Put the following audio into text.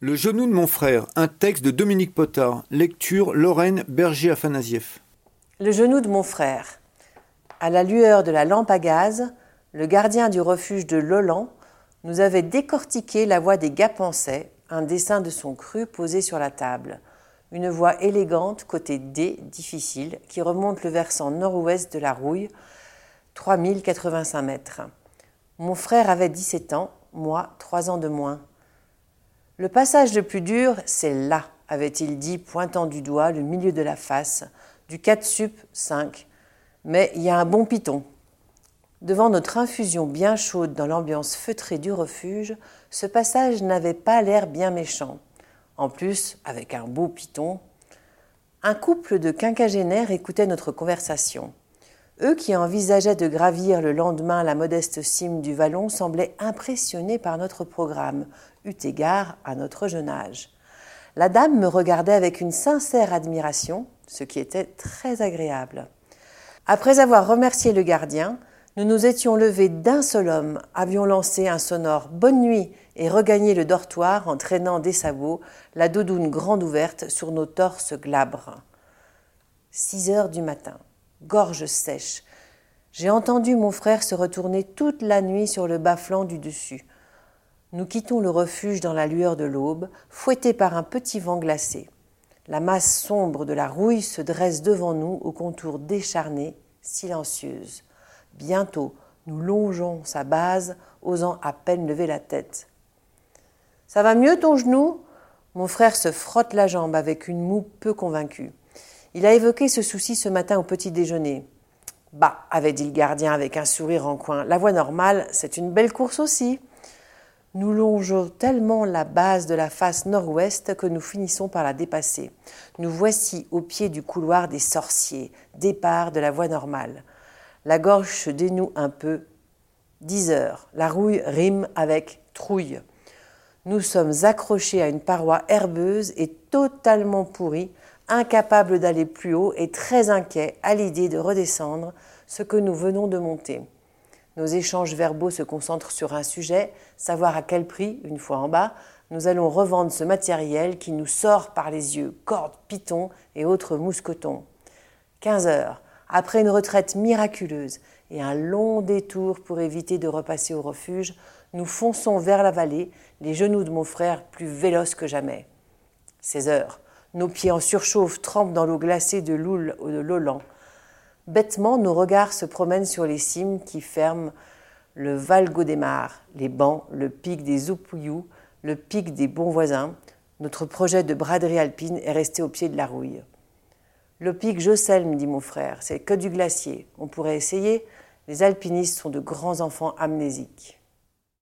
Le genou de mon frère, un texte de Dominique Potard, lecture Lorraine Berger-Afanasieff. Le genou de mon frère. À la lueur de la lampe à gaz, le gardien du refuge de Lolan nous avait décortiqué la voix des Gapençais, un dessin de son cru posé sur la table. Une voie élégante, côté D, difficile, qui remonte le versant nord-ouest de la Rouille, 3085 mètres. Mon frère avait 17 ans, moi, 3 ans de moins. Le passage le plus dur, c'est là, avait-il dit, pointant du doigt le milieu de la face, du 4 sup 5. Mais il y a un bon piton. Devant notre infusion bien chaude dans l'ambiance feutrée du refuge, ce passage n'avait pas l'air bien méchant. En plus, avec un beau piton, un couple de quinquagénaires écoutait notre conversation. Eux qui envisageaient de gravir le lendemain la modeste cime du vallon semblaient impressionnés par notre programme, eut égard à notre jeune âge. La dame me regardait avec une sincère admiration, ce qui était très agréable. Après avoir remercié le gardien, nous nous étions levés d'un seul homme, avions lancé un sonore bonne nuit et regagné le dortoir en traînant des sabots, la doudoune grande ouverte sur nos torses glabres. Six heures du matin, gorge sèche. J'ai entendu mon frère se retourner toute la nuit sur le bas-flanc du dessus. Nous quittons le refuge dans la lueur de l'aube, fouettés par un petit vent glacé. La masse sombre de la rouille se dresse devant nous au contour décharné, silencieuse. Bientôt, nous longeons sa base, osant à peine lever la tête. Ça va mieux ton genou? Mon frère se frotte la jambe avec une moue peu convaincue. Il a évoqué ce souci ce matin au petit déjeuner. Bah, avait dit le gardien avec un sourire en coin, la voie normale, c'est une belle course aussi. Nous longeons tellement la base de la face nord-ouest que nous finissons par la dépasser. Nous voici au pied du couloir des sorciers, départ de la voie normale. La gorge se dénoue un peu. Dix heures. La rouille rime avec trouille. Nous sommes accrochés à une paroi herbeuse et totalement pourris, incapables d'aller plus haut et très inquiets à l'idée de redescendre ce que nous venons de monter. Nos échanges verbaux se concentrent sur un sujet, savoir à quel prix, une fois en bas, nous allons revendre ce matériel qui nous sort par les yeux, cordes, pitons et autres mousquetons. 15 heures. Après une retraite miraculeuse et un long détour pour éviter de repasser au refuge, nous fonçons vers la vallée, les genoux de mon frère plus véloces que jamais. 16 heures. Nos pieds en surchauffe trempent dans l'eau glacée de l'Oule ou de l'Olan. Bêtement, nos regards se promènent sur les cimes qui ferment le Val Gaudémar, les bancs, le pic des Oupouyous, le pic des Bons Voisins. Notre projet de braderie alpine est resté au pied de la rouille. Le pic Jossel, me dit mon frère, c'est que du glacier. On pourrait essayer. Les alpinistes sont de grands enfants amnésiques.